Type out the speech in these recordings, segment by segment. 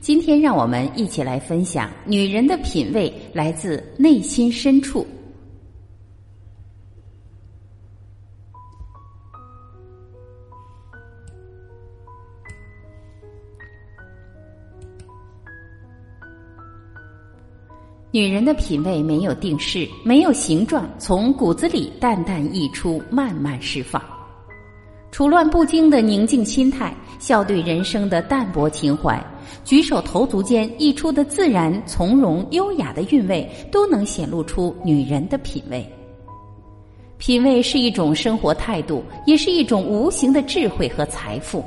今天让我们一起来分享：女人的品味来自内心深处。女人的品味没有定式，没有形状，从骨子里淡淡溢出，慢慢释放。处乱不惊的宁静心态，笑对人生的淡泊情怀，举手投足间溢出的自然从容优雅的韵味，都能显露出女人的品味。品味是一种生活态度，也是一种无形的智慧和财富。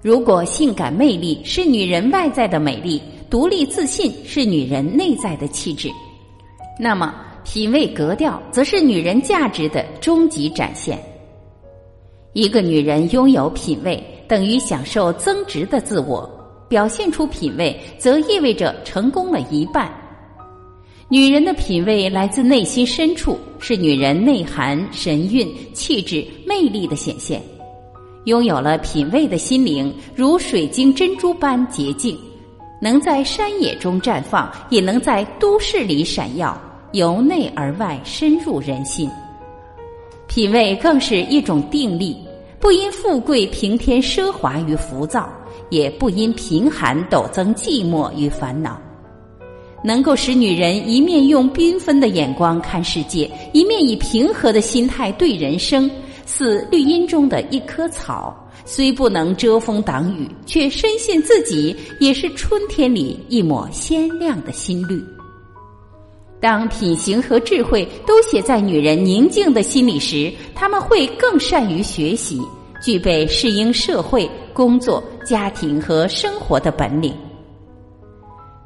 如果性感魅力是女人外在的美丽，独立自信是女人内在的气质，那么品味格调则是女人价值的终极展现。一个女人拥有品味，等于享受增值的自我。表现出品味，则意味着成功了一半。女人的品味来自内心深处，是女人内涵、神韵、气质、魅力的显现。拥有了品味的心灵，如水晶珍珠般洁净，能在山野中绽放，也能在都市里闪耀，由内而外深入人心。品味更是一种定力。不因富贵平添奢华与浮躁，也不因贫寒陡增寂寞与烦恼，能够使女人一面用缤纷的眼光看世界，一面以平和的心态对人生，似绿荫中的一棵草，虽不能遮风挡雨，却深信自己也是春天里一抹鲜亮的新绿。当品行和智慧都写在女人宁静的心里时，他们会更善于学习，具备适应社会、工作、家庭和生活的本领。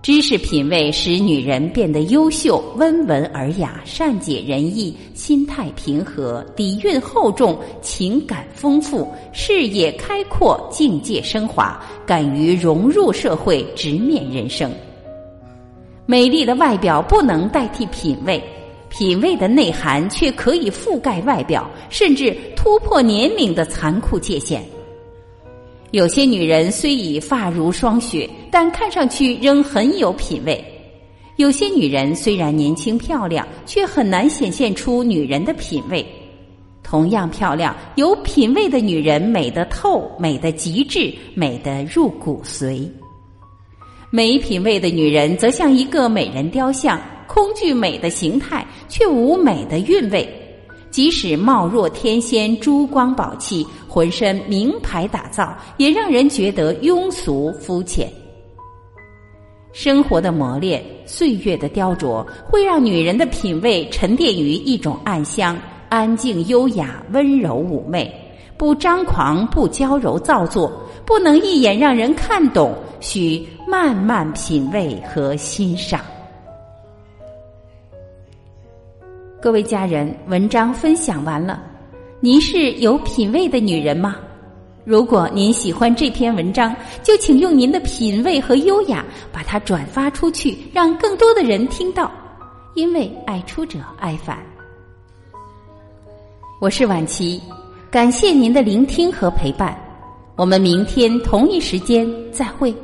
知识品味使女人变得优秀、温文尔雅、善解人意、心态平和、底蕴厚重、情感丰富、视野开阔、境界升华，敢于融入社会、直面人生。美丽的外表不能代替品味，品味的内涵却可以覆盖外表，甚至突破年龄的残酷界限。有些女人虽已发如霜雪，但看上去仍很有品味；有些女人虽然年轻漂亮，却很难显现出女人的品味。同样漂亮、有品味的女人，美得透，美得极致，美得入骨髓。没品位的女人则像一个美人雕像，空具美的形态，却无美的韵味。即使貌若天仙、珠光宝气，浑身名牌打造，也让人觉得庸俗肤浅。生活的磨练、岁月的雕琢，会让女人的品味沉淀于一种暗香，安静、优雅、温柔、妩媚，不张狂，不娇柔造作，不能一眼让人看懂。需慢慢品味和欣赏。各位家人，文章分享完了，您是有品位的女人吗？如果您喜欢这篇文章，就请用您的品味和优雅把它转发出去，让更多的人听到。因为爱出者爱返。我是婉琪，感谢您的聆听和陪伴。我们明天同一时间再会。